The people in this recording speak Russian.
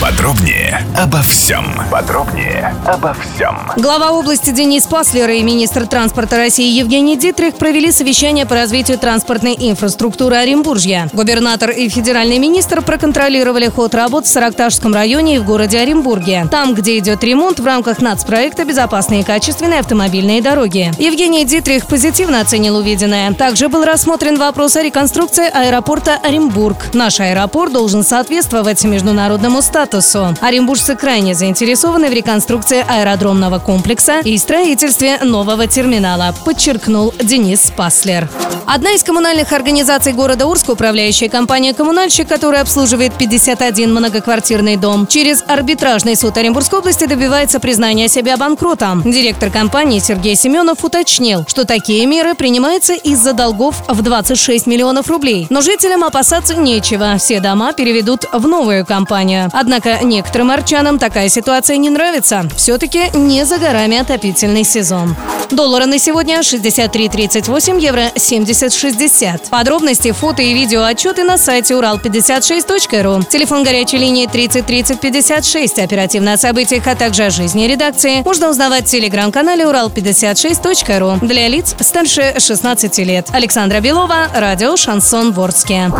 Подробнее обо всем. Подробнее обо всем. Глава области Денис Паслер и министр транспорта России Евгений Дитрих провели совещание по развитию транспортной инфраструктуры Оренбуржья. Губернатор и федеральный министр проконтролировали ход работ в Саракташском районе и в городе Оренбурге. Там, где идет ремонт в рамках нацпроекта «Безопасные и качественные автомобильные дороги». Евгений Дитрих позитивно оценил увиденное. Также был рассмотрен вопрос о реконструкции аэропорта Оренбург. Наш аэропорт должен соответствовать международному статусу. Оренбуржцы крайне заинтересованы в реконструкции аэродромного комплекса и строительстве нового терминала, подчеркнул Денис Паслер. Одна из коммунальных организаций города Урска, управляющая компания «Коммунальщик», которая обслуживает 51 многоквартирный дом, через арбитражный суд Оренбургской области добивается признания себя банкротом. Директор компании Сергей Семенов уточнил, что такие меры принимаются из-за долгов в 26 миллионов рублей. Но жителям опасаться нечего. Все дома переведут в новую компанию. Однако некоторым арчанам такая ситуация не нравится. Все-таки не за горами отопительный сезон. Доллары на сегодня 63.38, евро 70.60. Подробности, фото и видео отчеты на сайте урал56.ру. Телефон горячей линии 30 30 56. Оперативно о событиях, а также о жизни редакции можно узнавать в телеграм-канале урал56.ру для лиц старше 16 лет. Александра Белова, радио «Шансон Ворске».